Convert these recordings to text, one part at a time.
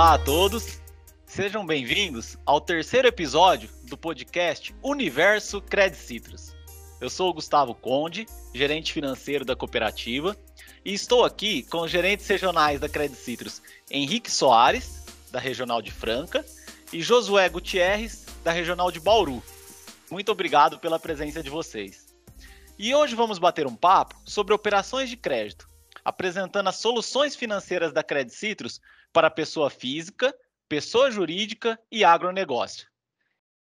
Olá a todos, sejam bem-vindos ao terceiro episódio do podcast Universo Credit Citrus. Eu sou o Gustavo Conde, gerente financeiro da cooperativa, e estou aqui com os gerentes regionais da Credit Citrus, Henrique Soares, da Regional de Franca, e Josué Gutierrez, da Regional de Bauru. Muito obrigado pela presença de vocês. E hoje vamos bater um papo sobre operações de crédito, apresentando as soluções financeiras da Credit Citrus para pessoa física, pessoa jurídica e agronegócio.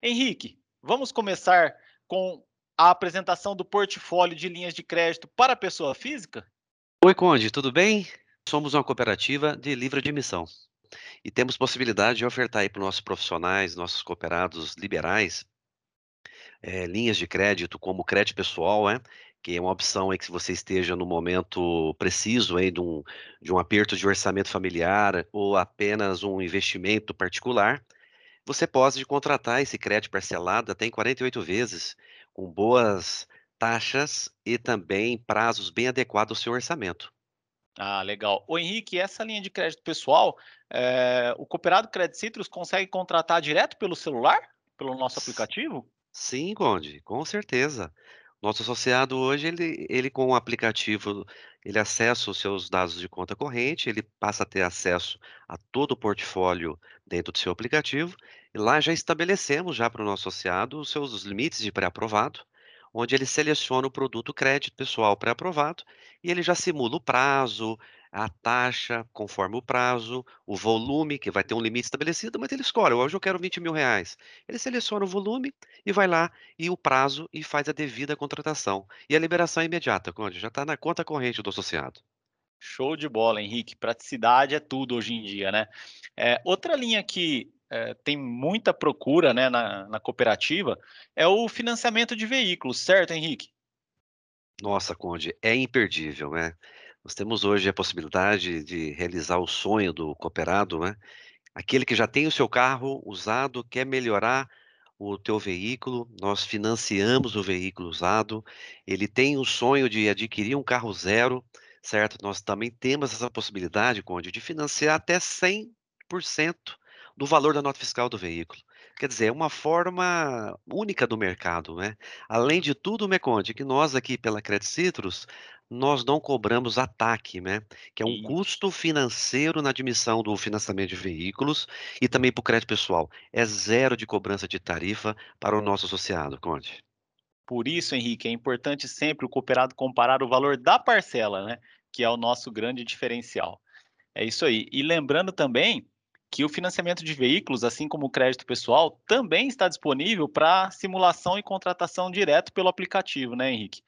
Henrique, vamos começar com a apresentação do portfólio de linhas de crédito para pessoa física? Oi, Conde, tudo bem? Somos uma cooperativa de livre admissão e temos possibilidade de ofertar aí para os nossos profissionais, nossos cooperados liberais, é, linhas de crédito como crédito pessoal, é, que é uma opção aí que se você esteja no momento preciso aí de um, de um aperto de orçamento familiar ou apenas um investimento particular, você pode contratar esse crédito parcelado até em 48 vezes, com boas taxas e também prazos bem adequados ao seu orçamento. Ah, legal. O Henrique, essa linha de crédito pessoal, é, o Cooperado Credit Citrus consegue contratar direto pelo celular, pelo nosso aplicativo? Sim, Conde, com certeza. Nosso associado hoje, ele, ele com o aplicativo, ele acessa os seus dados de conta corrente, ele passa a ter acesso a todo o portfólio dentro do seu aplicativo, e lá já estabelecemos já para o nosso associado os seus limites de pré-aprovado, onde ele seleciona o produto crédito pessoal pré-aprovado e ele já simula o prazo, a taxa conforme o prazo, o volume, que vai ter um limite estabelecido, mas ele escolhe, hoje eu quero 20 mil reais. Ele seleciona o volume e vai lá e o prazo e faz a devida contratação. E a liberação é imediata, Conde, já está na conta corrente do associado. Show de bola, Henrique. Praticidade é tudo hoje em dia, né? É, outra linha que é, tem muita procura né, na, na cooperativa é o financiamento de veículos, certo, Henrique? Nossa, Conde, é imperdível, né? Nós temos hoje a possibilidade de realizar o sonho do cooperado, né? Aquele que já tem o seu carro usado, quer melhorar o teu veículo, nós financiamos o veículo usado, ele tem o sonho de adquirir um carro zero, certo? Nós também temos essa possibilidade, Conde, de financiar até 100% do valor da nota fiscal do veículo. Quer dizer, é uma forma única do mercado, né? Além de tudo, Meconde, que nós aqui pela Credit Citrus, nós não cobramos ataque, né? Que é um custo financeiro na admissão do financiamento de veículos e também para o crédito pessoal. É zero de cobrança de tarifa para o nosso associado, Conde. Por isso, Henrique, é importante sempre o cooperado comparar o valor da parcela, né? Que é o nosso grande diferencial. É isso aí. E lembrando também que o financiamento de veículos, assim como o crédito pessoal, também está disponível para simulação e contratação direto pelo aplicativo, né, Henrique?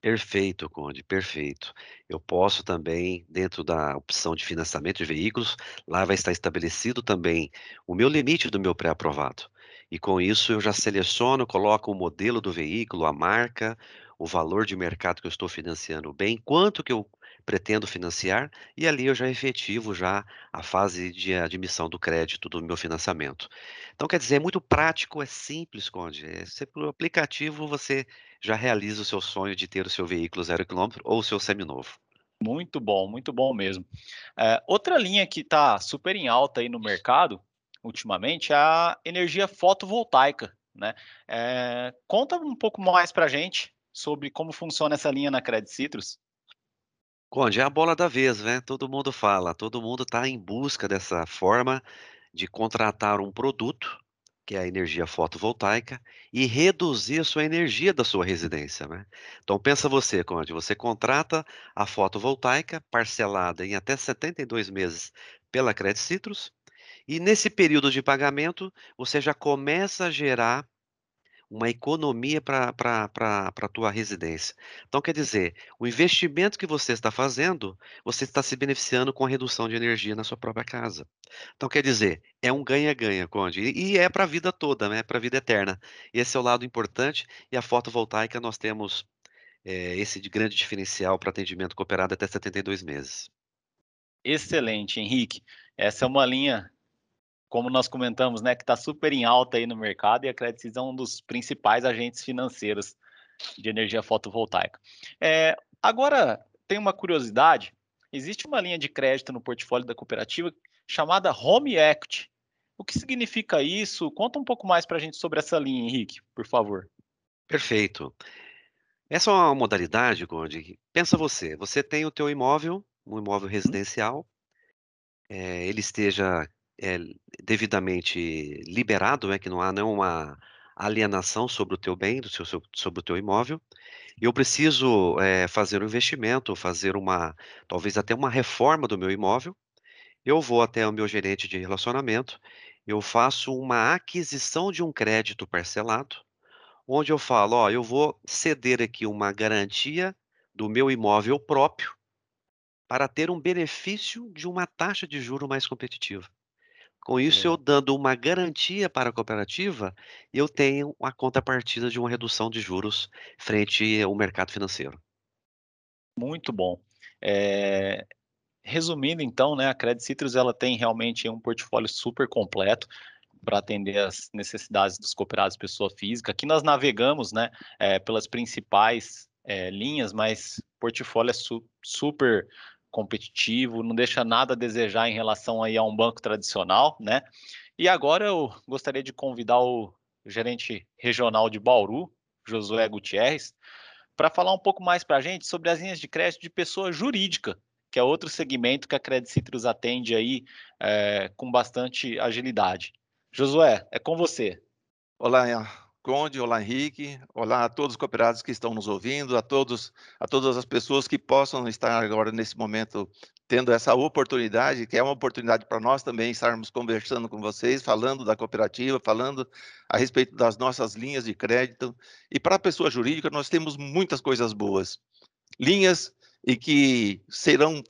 Perfeito, Conde, perfeito. Eu posso também, dentro da opção de financiamento de veículos, lá vai estar estabelecido também o meu limite do meu pré-aprovado. E com isso eu já seleciono, coloco o modelo do veículo, a marca, o valor de mercado que eu estou financiando bem, quanto que eu pretendo financiar, e ali eu já efetivo já a fase de admissão do crédito do meu financiamento. Então, quer dizer, é muito prático, é simples, Conde. É, pelo aplicativo, você já realiza o seu sonho de ter o seu veículo zero quilômetro ou o seu seminovo. Muito bom, muito bom mesmo. É, outra linha que está super em alta aí no mercado, ultimamente, é a energia fotovoltaica. Né? É, conta um pouco mais para a gente sobre como funciona essa linha na Credit Citrus. Conde, é a bola da vez, né? Todo mundo fala, todo mundo está em busca dessa forma de contratar um produto, que é a energia fotovoltaica, e reduzir a sua energia da sua residência, né? Então pensa você, Conde, você contrata a fotovoltaica parcelada em até 72 meses pela Credit Citrus, e nesse período de pagamento você já começa a gerar uma economia para a tua residência. Então, quer dizer, o investimento que você está fazendo, você está se beneficiando com a redução de energia na sua própria casa. Então, quer dizer, é um ganha-ganha, Conde. E, é para a vida toda, né? para a vida eterna. Esse é o lado importante. E a fotovoltaica, nós temos é, esse de grande diferencial para atendimento cooperado até 72 meses. Excelente, Henrique. Essa é uma linha como nós comentamos, né, que está super em alta aí no mercado e a Credit Suisse é um dos principais agentes financeiros de energia fotovoltaica. É, agora, tem uma curiosidade, existe uma linha de crédito no portfólio da cooperativa chamada Home Equity. O que significa isso? Conta um pouco mais para a gente sobre essa linha, Henrique, por favor. Perfeito. Essa é uma modalidade, Conde. Pensa você, você tem o teu imóvel, um imóvel uhum. residencial, é, ele esteja é, devidamente liberado, é que não há nenhuma alienação sobre o teu bem, do seu, sobre o teu imóvel. Eu preciso é, fazer um investimento, fazer uma, talvez até uma reforma do meu imóvel. Eu vou até o meu gerente de relacionamento, eu faço uma aquisição de um crédito parcelado, onde eu falo, ó, eu vou ceder aqui uma garantia do meu imóvel próprio para ter um benefício de uma taxa de juro mais competitiva. Com isso, eu dando uma garantia para a cooperativa, eu tenho a contrapartida de uma redução de juros frente ao mercado financeiro. Muito bom. É, resumindo, então, né, a Credit Citrus ela tem realmente um portfólio super completo para atender as necessidades dos cooperados pessoa física. Aqui nós navegamos, né, é, pelas principais é, linhas, mas portfólio é su super competitivo, não deixa nada a desejar em relação aí a um banco tradicional, né? E agora eu gostaria de convidar o gerente regional de Bauru, Josué Gutierrez, para falar um pouco mais para a gente sobre as linhas de crédito de pessoa jurídica, que é outro segmento que a Credit Citrus atende aí é, com bastante agilidade. Josué, é com você. Olá, Conde, olá Henrique, olá a todos os cooperados que estão nos ouvindo, a todos, a todas as pessoas que possam estar agora nesse momento tendo essa oportunidade, que é uma oportunidade para nós também estarmos conversando com vocês, falando da cooperativa, falando a respeito das nossas linhas de crédito. E para a pessoa jurídica, nós temos muitas coisas boas. Linhas e que serão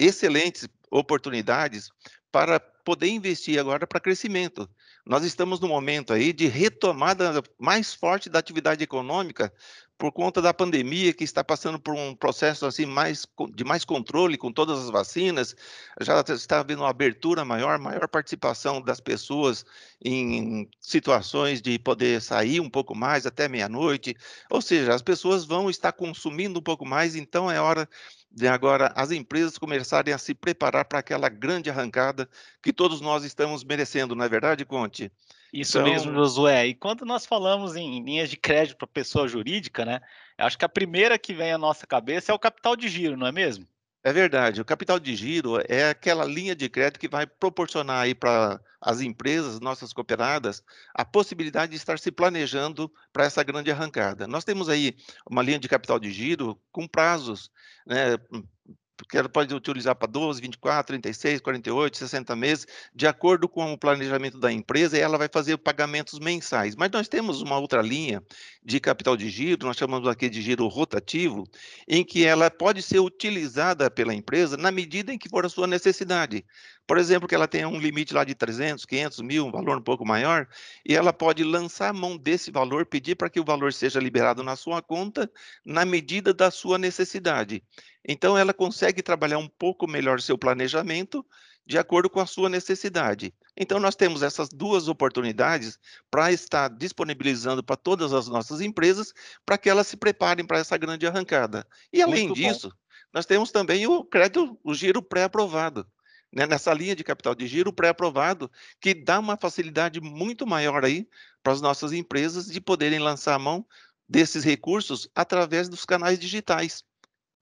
excelentes oportunidades para poder investir agora para crescimento. Nós estamos no momento aí de retomada mais forte da atividade econômica por conta da pandemia que está passando por um processo assim mais de mais controle com todas as vacinas, já está havendo uma abertura maior, maior participação das pessoas em situações de poder sair um pouco mais até meia-noite, ou seja, as pessoas vão estar consumindo um pouco mais, então é hora de agora as empresas começarem a se preparar para aquela grande arrancada que todos nós estamos merecendo, não é verdade, Conte? Isso então... mesmo, Josué. E quando nós falamos em linhas de crédito para pessoa jurídica, né? Acho que a primeira que vem à nossa cabeça é o capital de giro, não é mesmo? É verdade. O capital de giro é aquela linha de crédito que vai proporcionar aí para as empresas, nossas cooperadas, a possibilidade de estar se planejando para essa grande arrancada. Nós temos aí uma linha de capital de giro com prazos, né, porque ela pode utilizar para 12, 24, 36, 48, 60 meses, de acordo com o planejamento da empresa, ela vai fazer pagamentos mensais. Mas nós temos uma outra linha de capital de giro, nós chamamos aqui de giro rotativo, em que ela pode ser utilizada pela empresa na medida em que for a sua necessidade. Por exemplo, que ela tenha um limite lá de 300, 500 mil, um valor um pouco maior, e ela pode lançar a mão desse valor, pedir para que o valor seja liberado na sua conta, na medida da sua necessidade. Então, ela consegue trabalhar um pouco melhor seu planejamento de acordo com a sua necessidade. Então, nós temos essas duas oportunidades para estar disponibilizando para todas as nossas empresas para que elas se preparem para essa grande arrancada. E, além Muito disso, bom. nós temos também o crédito, o giro pré-aprovado né, nessa linha de capital de giro pré-aprovado, que dá uma facilidade muito maior aí para as nossas empresas de poderem lançar a mão desses recursos através dos canais digitais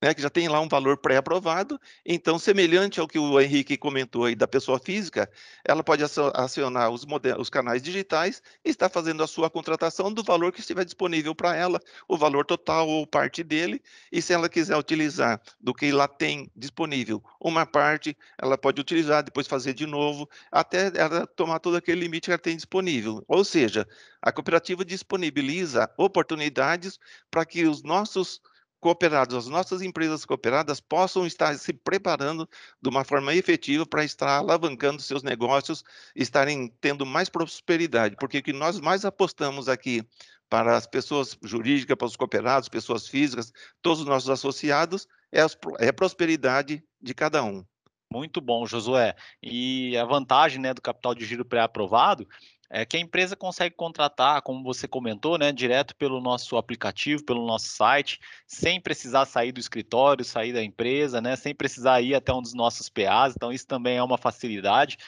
né, que já tem lá um valor pré-aprovado, então, semelhante ao que o Henrique comentou aí da pessoa física, ela pode acionar os, os canais digitais e está fazendo a sua contratação do valor que estiver disponível para ela, o valor total ou parte dele, e se ela quiser utilizar do que lá tem disponível uma parte, ela pode utilizar, depois fazer de novo, até ela tomar todo aquele limite que ela tem disponível. Ou seja, a cooperativa disponibiliza oportunidades para que os nossos cooperados, as nossas empresas cooperadas possam estar se preparando de uma forma efetiva para estar alavancando seus negócios, estarem tendo mais prosperidade, porque o que nós mais apostamos aqui para as pessoas jurídicas, para os cooperados, pessoas físicas, todos os nossos associados, é, é a prosperidade de cada um. Muito bom, Josué. E a vantagem né, do capital de giro pré-aprovado é que a empresa consegue contratar, como você comentou, né, direto pelo nosso aplicativo, pelo nosso site, sem precisar sair do escritório, sair da empresa, né, sem precisar ir até um dos nossos PAs. Então, isso também é uma facilidade.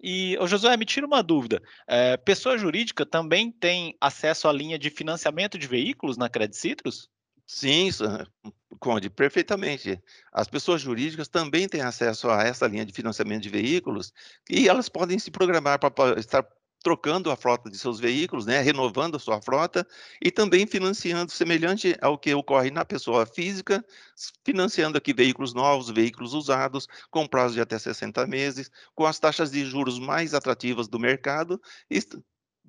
E, ô Josué, me tira uma dúvida. É, pessoa jurídica também tem acesso à linha de financiamento de veículos na Credit Citrus? Sim, Conde, perfeitamente. As pessoas jurídicas também têm acesso a essa linha de financiamento de veículos e elas podem se programar para estar trocando a frota de seus veículos, né, renovando a sua frota e também financiando, semelhante ao que ocorre na pessoa física, financiando aqui veículos novos, veículos usados, com prazo de até 60 meses, com as taxas de juros mais atrativas do mercado, e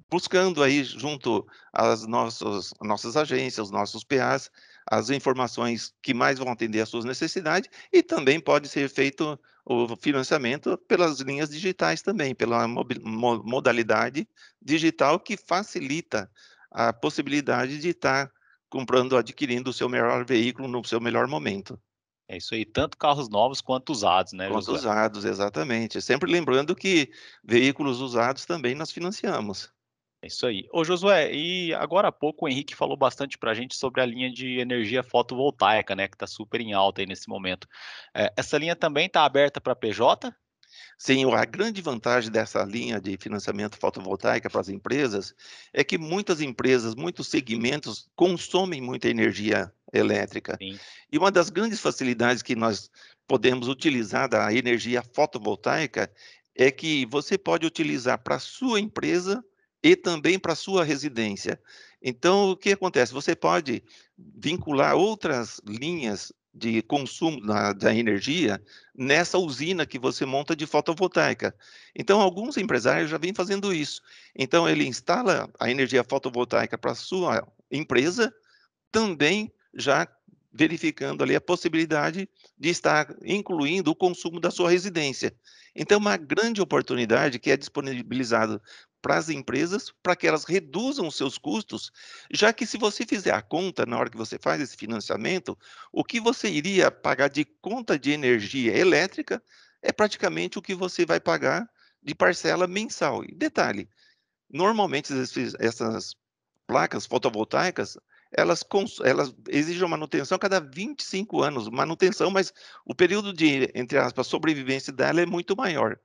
buscando aí junto às nossas, nossas agências, os nossos PAs, as informações que mais vão atender às suas necessidades e também pode ser feito o financiamento pelas linhas digitais também, pela modalidade digital que facilita a possibilidade de estar comprando, adquirindo o seu melhor veículo no seu melhor momento. É isso aí, tanto carros novos quanto usados, né? Quanto usados, exatamente. Sempre lembrando que veículos usados também nós financiamos. É isso aí. Ô Josué, e agora há pouco o Henrique falou bastante para a gente sobre a linha de energia fotovoltaica, né, que está super em alta aí nesse momento. É, essa linha também está aberta para PJ? Sim, a grande vantagem dessa linha de financiamento fotovoltaica para as empresas é que muitas empresas, muitos segmentos consomem muita energia elétrica. Sim. E uma das grandes facilidades que nós podemos utilizar da energia fotovoltaica é que você pode utilizar para a sua empresa e também para sua residência. Então, o que acontece? Você pode vincular outras linhas de consumo da, da, energia nessa usina que você monta de fotovoltaica. Então, alguns empresários já vêm fazendo isso. Então, ele instala a energia fotovoltaica para sua empresa, também já verificando ali a possibilidade de estar incluindo o consumo da sua residência. Então, uma grande oportunidade que é disponibilizada para as empresas, para que elas reduzam os seus custos, já que se você fizer a conta na hora que você faz esse financiamento, o que você iria pagar de conta de energia elétrica é praticamente o que você vai pagar de parcela mensal. E detalhe, normalmente esses, essas placas fotovoltaicas, elas, elas exigem manutenção a cada 25 anos, manutenção, mas o período de, entre aspas, sobrevivência dela é muito maior.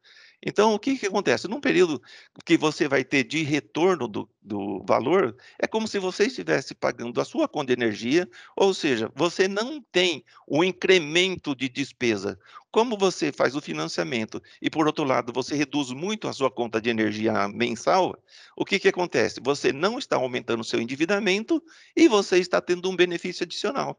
Então, o que, que acontece? Num período que você vai ter de retorno do, do valor, é como se você estivesse pagando a sua conta de energia, ou seja, você não tem o incremento de despesa. Como você faz o financiamento e, por outro lado, você reduz muito a sua conta de energia mensal, o que, que acontece? Você não está aumentando o seu endividamento e você está tendo um benefício adicional.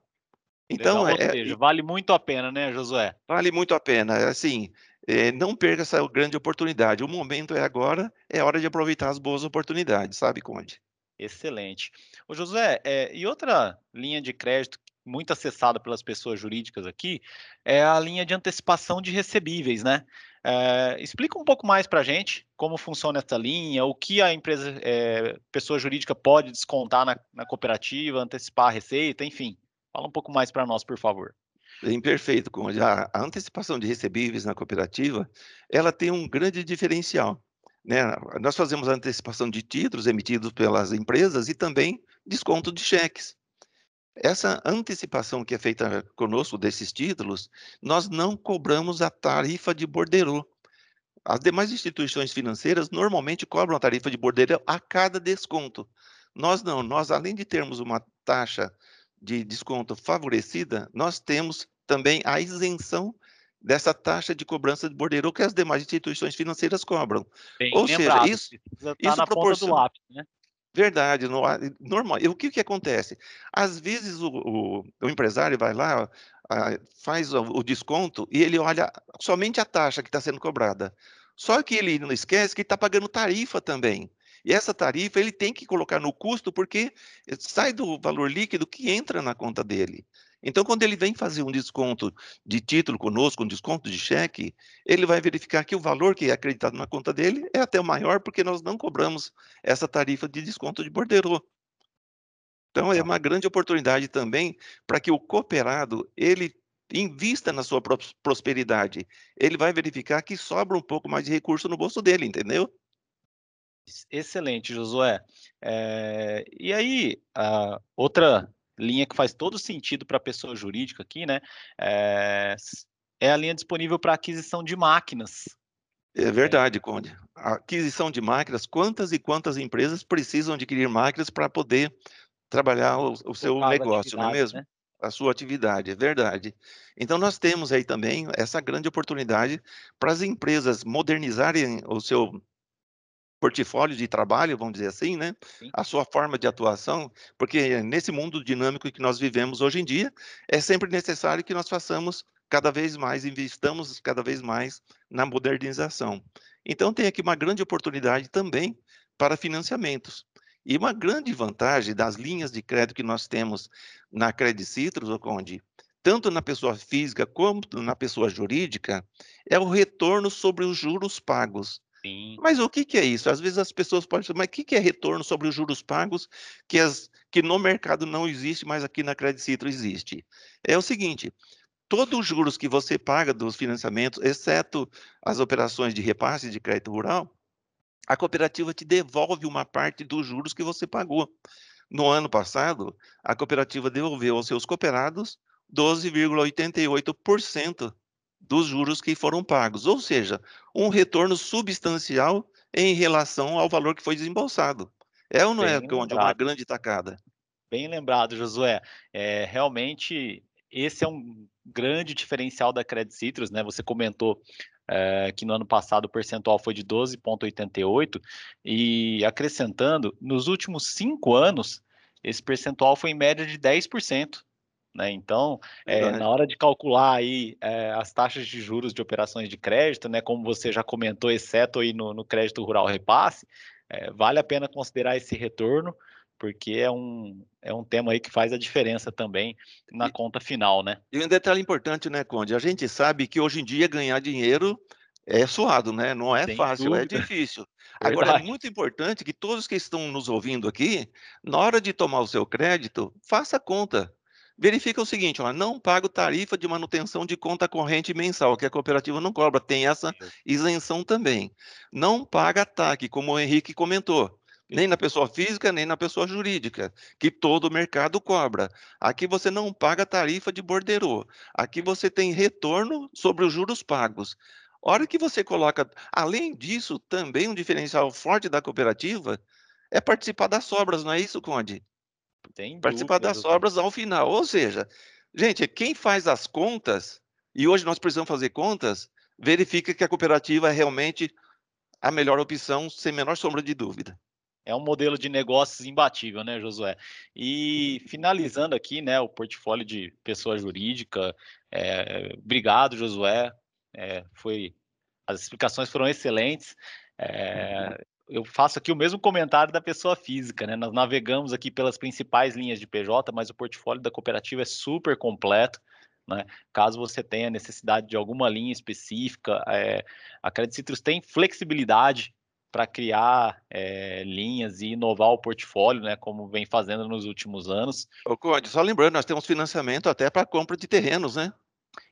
Então, Legal, é, seja, vale muito a pena, né, Josué? Vale muito a pena. Assim, é, não perca essa grande oportunidade. O momento é agora, é hora de aproveitar as boas oportunidades, sabe, Conde? Excelente. O José, é, e outra linha de crédito muito acessada pelas pessoas jurídicas aqui é a linha de antecipação de recebíveis, né? É, explica um pouco mais para a gente como funciona essa linha, o que a empresa, é, pessoa jurídica pode descontar na, na cooperativa, antecipar a receita, enfim. Fala um pouco mais para nós, por favor. Bem perfeito, Conde. A, antecipação de recebíveis na cooperativa, ela tem um grande diferencial. Né? Nós fazemos a antecipação de títulos emitidos pelas empresas e também desconto de cheques. Essa antecipação que é feita conosco desses títulos, nós não cobramos a tarifa de borderô. As demais instituições financeiras normalmente cobram a tarifa de borderô a cada desconto. Nós não, nós além de termos uma taxa de desconto favorecida, nós temos também a isenção dessa taxa de cobrança de bordeiro que as demais instituições financeiras cobram. Bem Ou lembrado, seja, isso, isso na proporciona... do lápis, né? Verdade, no, normal. E o que, que acontece? Às vezes o, o, o empresário vai lá, a, faz o, o, desconto e ele olha somente a taxa que está sendo cobrada. Só que ele não esquece que está pagando tarifa também. E essa tarifa ele tem que colocar no custo porque sai do valor líquido que entra na conta dele. Então, quando ele vem fazer um desconto de título conosco, um desconto de cheque, ele vai verificar que o valor que é acreditado na conta dele é até o maior, porque nós não cobramos essa tarifa de desconto de borderô. Então, é tá. uma grande oportunidade também para que o cooperado, ele invista na sua prosperidade. Ele vai verificar que sobra um pouco mais de recurso no bolso dele, entendeu? Excelente, Josué. É, e aí, outra linha que faz todo sentido para a pessoa jurídica aqui, né? É, é a linha disponível para aquisição de máquinas. É verdade, Conde. A aquisição de máquinas, quantas e quantas empresas precisam adquirir máquinas para poder trabalhar o, o seu negócio, não é mesmo? Né? A sua atividade, é verdade. Então, nós temos aí também essa grande oportunidade para as empresas modernizarem o seu portfólio de trabalho, vamos dizer assim, né? Sim. A sua forma de atuação, porque nesse mundo dinâmico que nós vivemos hoje em dia, é sempre necessário que nós façamos cada vez mais, investamos cada vez mais na modernização. Então, tem aqui uma grande oportunidade também para financiamentos. E uma grande vantagem das linhas de crédito que nós temos na Credit Citrus, Conde, tanto na pessoa física como na pessoa jurídica, é o retorno sobre os juros pagos. Sim. Mas o que, que, é isso? Às vezes as pessoas podem dizer, mas o que, que é retorno sobre os juros pagos que, as, que no mercado não existe, mas aqui na Credit Citro existe? É o seguinte, todos os juros que você paga dos financiamentos, exceto as operações de repasse de crédito rural, a cooperativa te devolve uma parte dos juros que você pagou. No ano passado, a cooperativa devolveu aos seus cooperados 12,88% dos juros que foram pagos, ou seja, um retorno substancial em relação ao valor que foi desembolsado. É ou não é, Bem é, onde uma grande tacada? Bem lembrado, Josué. É, realmente, esse é um grande diferencial da Credit Citrus, né? Você comentou é, que no ano passado o percentual foi de 12,88, e acrescentando, nos últimos cinco anos, esse percentual foi em média de 10%. Né? Então, é, na hora de calcular aí é, as taxas de juros de operações de crédito, né, como você já comentou, exceto aí no, no crédito rural repasse, é, vale a pena considerar esse retorno, porque é um, é um tema aí que faz a diferença também na e, conta final, né? E um detalhe importante, né, Conde? A gente sabe que hoje em dia ganhar dinheiro é suado, né? Não é Sem fácil, é dúvida. é difícil. Agora, é muito importante que todos que estão nos ouvindo aqui, na hora de tomar o seu crédito, faça conta verifica o seguinte, ó, não pago tarifa de manutenção de conta corrente mensal, que a cooperativa não cobra, tem essa isenção também. Não paga TAC, como o Henrique comentou, nem na pessoa física, nem na pessoa jurídica, que todo o mercado cobra. Aqui você não paga tarifa de borderô. Aqui você tem retorno sobre os juros pagos. Hora que você coloca, além disso, também um diferencial forte da cooperativa é participar das sobras, não é isso, Conde? Tem participar das obras ao final. Ou seja, gente, quem faz as contas, e hoje nós precisamos fazer contas, verifica que a cooperativa é realmente a melhor opção, sem menor sombra de dúvida. É um modelo de negócios imbatível, né, Josué? E finalizando aqui, né, o portfólio de pessoa jurídica. É, obrigado, Josué. É, foi, as explicações foram excelentes. É, eu faço aqui o mesmo comentário da pessoa física, né? Nós navegamos aqui pelas principais linhas de PJ, mas o portfólio da cooperativa é super completo. Né? Caso você tenha necessidade de alguma linha específica, é, a Credit Citrus tem flexibilidade para criar é, linhas e inovar o portfólio, né, como vem fazendo nos últimos anos. Ô, Conde, só lembrando, nós temos financiamento até para compra de terrenos, né?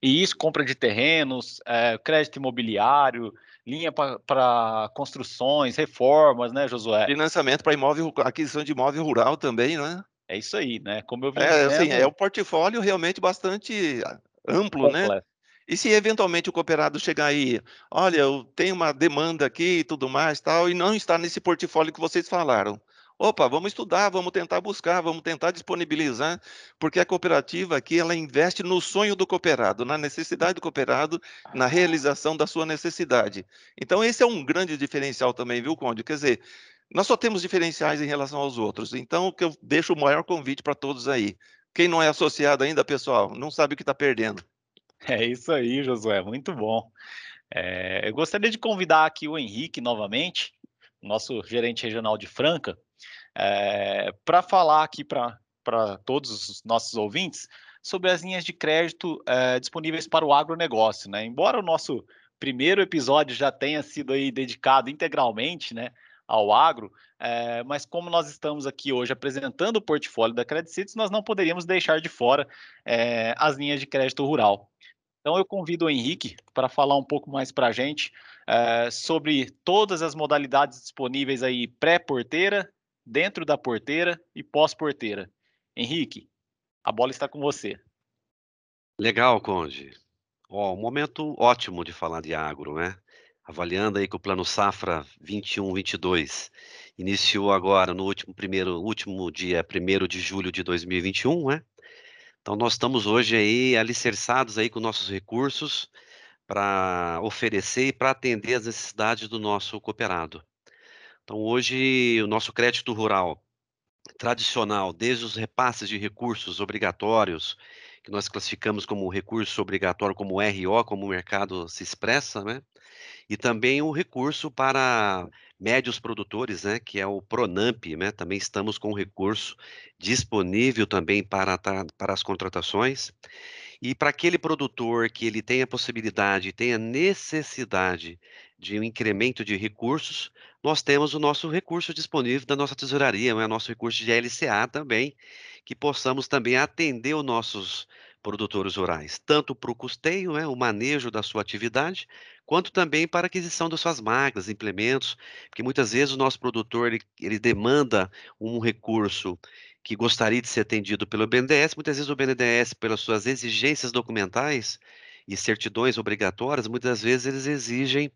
E isso, compra de terrenos, é, crédito imobiliário, linha para construções, reformas, né, Josué? Financiamento para imóvel, aquisição de imóvel rural também, né? É isso aí, né? Como eu vi. É, assim, é um portfólio realmente bastante amplo, né? Completo. né? E se eventualmente o cooperado chegar aí, olha, eu tenho uma demanda aqui e tudo mais, tal, e não está nesse portfólio que vocês falaram, Opa, vamos estudar, vamos tentar buscar, vamos tentar disponibilizar, porque a cooperativa aqui ela investe no sonho do cooperado, na necessidade do cooperado, na realização da sua necessidade. Então esse é um grande diferencial também, viu, Conde? Quer dizer, nós só temos diferenciais em relação aos outros. Então que eu deixo o maior convite para todos aí. Quem não é associado ainda, pessoal, não sabe o que está perdendo. É isso aí, Josué, muito bom. É, eu gostaria de convidar aqui o Henrique novamente, nosso gerente regional de Franca, é, para falar aqui para todos os nossos ouvintes sobre as linhas de crédito é, disponíveis para o agronegócio. Né? Embora o nosso primeiro episódio já tenha sido aí dedicado integralmente né, ao agro, é, mas como nós estamos aqui hoje apresentando o portfólio da Credit nós não poderíamos deixar de fora é, as linhas de crédito rural. Então eu convido o Henrique para falar um pouco mais para a gente é, sobre todas as modalidades disponíveis aí pré-porteira, dentro da porteira e pós-porteira. Henrique, a bola está com você. Legal, Conde. Ó, um momento ótimo de falar de agro, né? Avaliando aí que o plano safra 21-22 iniciou agora no último primeiro último dia 1 de julho de 2021, né? Então nós estamos hoje aí alicerçados aí com nossos recursos para oferecer e para atender as necessidades do nosso cooperado. Então hoje o nosso crédito rural tradicional, desde os repasses de recursos obrigatórios, que nós classificamos como recurso obrigatório como RO, como o mercado se expressa, né? E também o recurso para médios produtores, né, que é o Pronamp, né, também estamos com recurso disponível também para, para as contratações. E para aquele produtor que ele tem a possibilidade, tem a necessidade de um incremento de recursos, nós temos o nosso recurso disponível da nossa tesouraria, né, nosso recurso de LCA também, que possamos também atender os nossos produtores rurais, tanto para o custeio, né, o manejo da sua atividade, quanto também para a aquisição das suas máquinas, implementos, porque muitas vezes o nosso produtor ele, ele demanda um recurso que gostaria de ser atendido pelo BNDES, muitas vezes o BNDES, pelas suas exigências documentais e certidões obrigatórias, muitas vezes eles exigem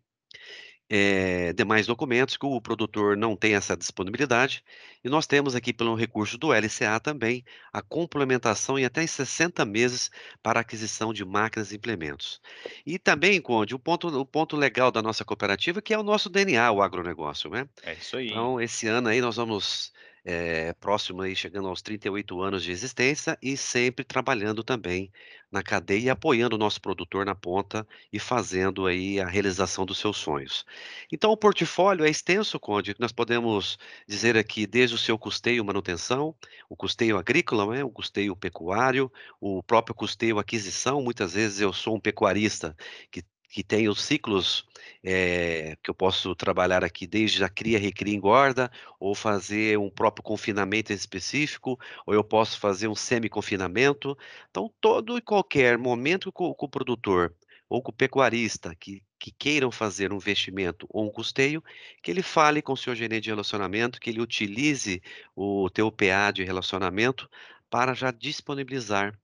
é, demais documentos que o produtor não tem essa disponibilidade. E nós temos aqui, pelo recurso do LCA também, a complementação em até 60 meses para aquisição de máquinas e implementos. E também, Conde, o ponto, o ponto legal da nossa cooperativa, que é o nosso DNA, o agronegócio, né? É isso aí. Então, esse ano aí nós vamos é, próximo aí, chegando aos 38 anos de existência e sempre trabalhando também na cadeia apoiando o nosso produtor na ponta e fazendo aí a realização dos seus sonhos. Então, o portfólio é extenso, Conde, nós podemos dizer aqui desde o seu custeio manutenção, o custeio agrícola, né, o custeio pecuário, o próprio custeio aquisição, muitas vezes eu sou um pecuarista que que tem os ciclos é, que eu posso trabalhar aqui desde a cria, recria, engorda, ou fazer um próprio confinamento específico, ou eu posso fazer um semi-confinamento. Então, todo e qualquer momento que o, o produtor ou com o pecuarista que, que queiram fazer um investimento ou um custeio, que ele fale com o seu gerente de relacionamento, que ele utilize o teu PA de relacionamento para já disponibilizar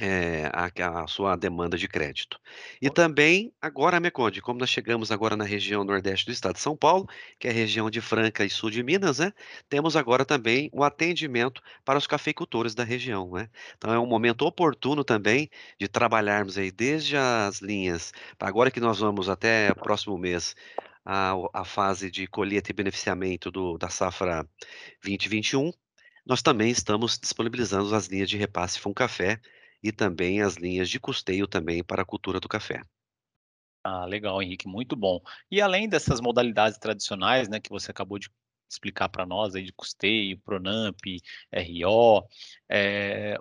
é, a, a, sua demanda de crédito. E também, agora me conte, como nós chegamos agora na região nordeste do estado de São Paulo, que é a região de Franca e sul de Minas, né? Temos agora também o atendimento para os cafeicultores da região, né? Então é um momento oportuno também de trabalharmos aí desde as linhas, agora que nós vamos até o próximo mês a, a fase de colheita e beneficiamento do, da safra 2021, nós também estamos disponibilizando as linhas de repasse Café e também as linhas de custeio também para a cultura do café. Ah, legal, Henrique, muito bom. E além dessas modalidades tradicionais, né, que você acabou de explicar para nós aí de custeio, Pronamp, RO, é,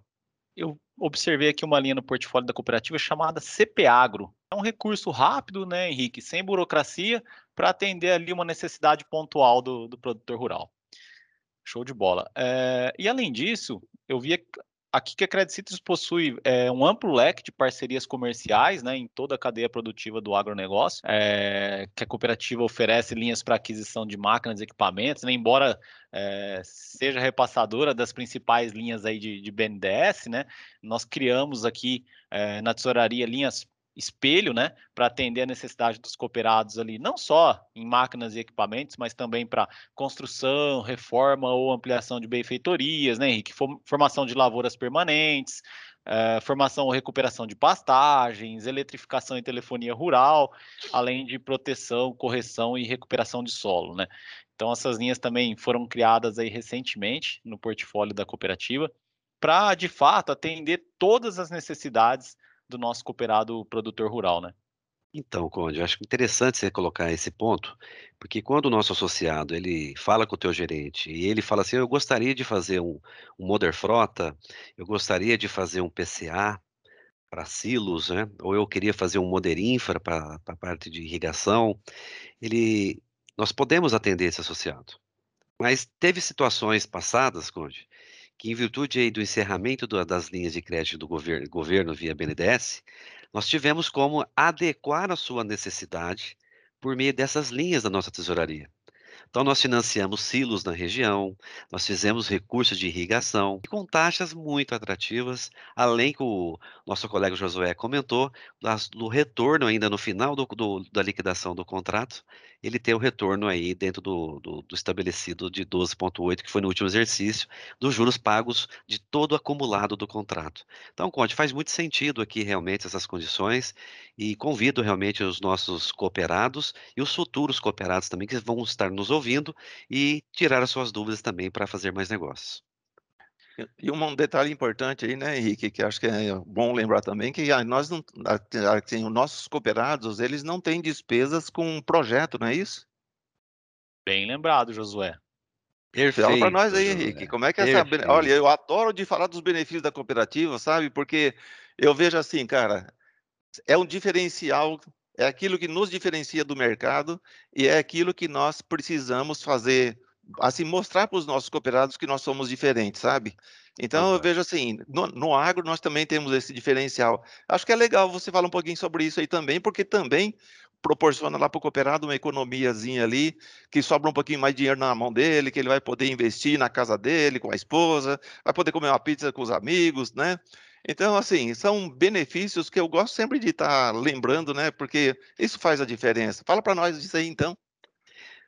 eu observei aqui uma linha no portfólio da cooperativa chamada CPAgro. É um recurso rápido, né, Henrique, sem burocracia, para atender ali uma necessidade pontual do, do produtor rural. Show de bola. É, e além disso, eu vi aqui que a Credit Citrus possui é, um amplo leque de parcerias comerciais né, em toda a cadeia produtiva do agronegócio, é, que a cooperativa oferece linhas para aquisição de máquinas e equipamentos, né, embora é, seja repassadora das principais linhas aí de, de BNDES, né, nós criamos aqui na tesouraria linhas espelho, né, para atender a necessidade dos cooperados ali, não só em máquinas e equipamentos, mas também para construção, reforma ou ampliação de benfeitorias, né, Henrique? Formação de lavouras permanentes, uh, formação ou recuperação de pastagens, eletrificação e telefonia rural, além de proteção, correção e recuperação de solo, né? Então essas linhas também foram criadas aí recentemente no portfólio da cooperativa para, de fato, atender todas as necessidades do nosso cooperado produtor rural, né? Então, Conde, eu acho interessante você colocar esse ponto, porque quando o nosso associado ele fala com o teu gerente e ele fala assim, eu gostaria de fazer um, um Moder Frota, eu gostaria de fazer um PCA para silos, né? ou eu queria fazer um Moder Infra para a parte de irrigação, ele, nós podemos atender esse associado. Mas teve situações passadas, Conde, que em virtude aí do encerramento do, das linhas de crédito do governo, governo via BNDES, nós tivemos como adequar a sua necessidade por meio dessas linhas da nossa tesouraria. Então, nós financiamos silos na região, nós fizemos recursos de irrigação, com taxas muito atrativas, além que o nosso colega Josué comentou, do retorno ainda no final do, do, da liquidação do contrato, ele tem o retorno aí dentro do, do, do estabelecido de 12,8, que foi no último exercício, dos juros pagos de todo o acumulado do contrato. Então, Conte, faz muito sentido aqui realmente essas condições e convido realmente os nossos cooperados e os futuros cooperados também que vão estar nos ouvindo e tirar as suas dúvidas também para fazer mais negócios. E um detalhe importante aí, né, Henrique, que acho que é bom lembrar também, que nós não, assim, os nossos cooperados, eles não têm despesas com projeto, não é isso? Bem lembrado, Josué. Perfeito. Fala para nós aí, Henrique, como é que é essa... Olha, eu adoro de falar dos benefícios da cooperativa, sabe? Porque eu vejo assim, cara, é um diferencial, é aquilo que nos diferencia do mercado e é aquilo que nós precisamos fazer assim, mostrar para os nossos cooperados que nós somos diferentes, sabe? Então, eu vejo assim, no, no, agro nós também temos esse diferencial. Acho que é legal você falar um pouquinho sobre isso aí também, porque também proporciona lá para o cooperado uma economiazinha ali, que sobra um pouquinho mais de dinheiro na mão dele, que ele vai poder investir na casa dele, com a esposa, vai poder comer uma pizza com os amigos, né? Então, assim, são benefícios que eu gosto sempre de estar tá lembrando, né? Porque isso faz a diferença. Fala para nós disso aí, então.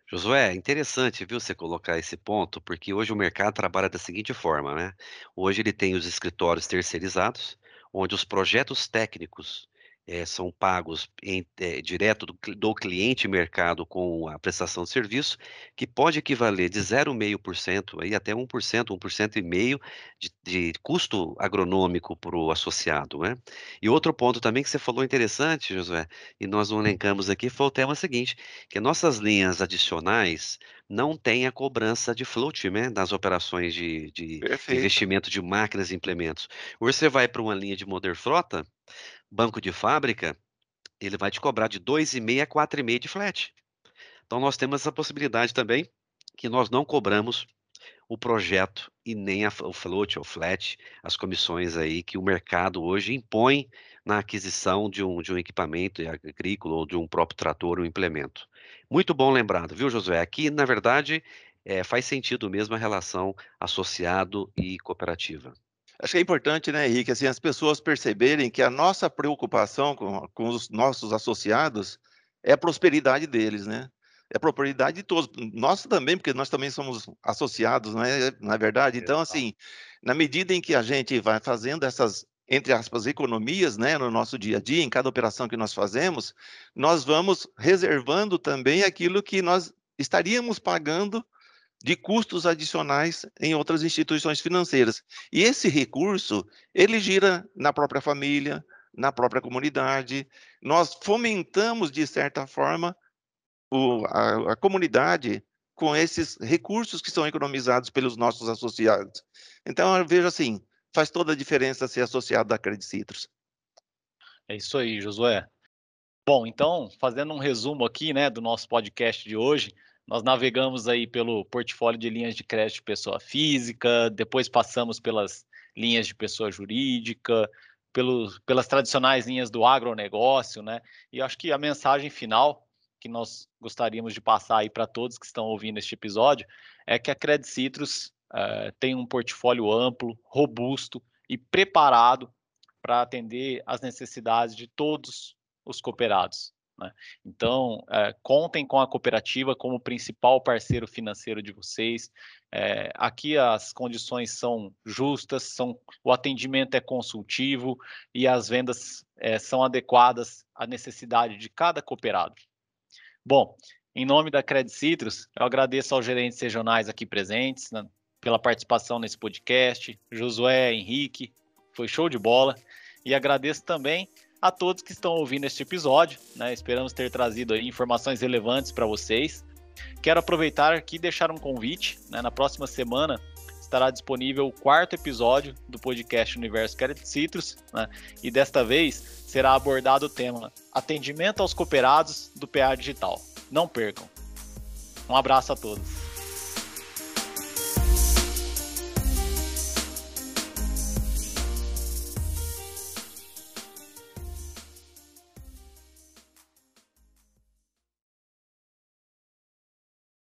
Josué, interessante, viu, você colocar esse ponto, porque hoje o mercado trabalha da seguinte forma, né? Hoje ele tem os escritórios terceirizados, onde os projetos técnicos é, são pagos em, é, direto do, do, cliente mercado com a prestação de serviço, que pode equivaler de 0,5% aí até 1%, 1,5% de, de custo agronômico para o associado. Né? E outro ponto também que você falou interessante, Josué, e nós não elencamos aqui, foi o tema seguinte, que nossas linhas adicionais não têm a cobrança de float né, das operações de, de investimento de máquinas e implementos. Hoje você vai para uma linha de Modern Frota, banco de fábrica, ele vai te cobrar de 2,5 a 4,5 de flat. Então nós temos essa possibilidade também que nós não cobramos o projeto e nem a, o float ou flat, as comissões aí que o mercado hoje impõe na aquisição de um, de um equipamento agrícola ou de um próprio trator ou implemento. Muito bom lembrado, viu, Josué? Aqui, na verdade, é, faz sentido mesmo a relação associado e cooperativa. Acho que é importante, né, Henrique, assim, as pessoas perceberem que a nossa preocupação com, com os nossos associados é a prosperidade deles, né? É a prosperidade de todos. Nossa também, porque nós também somos associados, não é, não é verdade? Então, assim, na medida em que a gente vai fazendo essas, entre aspas, economias, né, no nosso dia a dia, em cada operação que nós fazemos, nós vamos reservando também aquilo que nós estaríamos pagando de custos adicionais em outras instituições financeiras. E esse recurso, ele gira na própria família, na própria comunidade. Nós fomentamos, de certa forma, o, a, a comunidade com esses recursos que são economizados pelos nossos associados. Então, eu vejo assim, faz toda a diferença ser associado da Credit Citrus. É isso aí, Josué. Bom, então, fazendo um resumo aqui, né, do nosso podcast de hoje, nós navegamos aí pelo portfólio de linhas de crédito de pessoa física, depois passamos pelas linhas de pessoa jurídica, pelas tradicionais linhas do agronegócio, né? E acho que a mensagem final que nós gostaríamos de passar aí para todos que estão ouvindo este episódio é que a Credit Citrus uh, tem um portfólio amplo, robusto e preparado para atender às necessidades de todos os cooperados. Né? Então, é, contem com a cooperativa como principal parceiro financeiro de vocês. É, aqui as condições são justas, são, o atendimento é consultivo e as vendas é, são adequadas à necessidade de cada cooperado. Bom, em nome da Credit Citrus, eu agradeço aos gerentes regionais aqui presentes né, pela participação nesse podcast, Josué, Henrique, foi show de bola. E agradeço também a todos que estão ouvindo este episódio. Né? Esperamos ter trazido informações relevantes para vocês. Quero aproveitar aqui e deixar um convite. Né? Na próxima semana estará disponível o quarto episódio do podcast Universo Credit Citrus. Né? E desta vez será abordado o tema Atendimento aos Cooperados do PA Digital. Não percam. Um abraço a todos.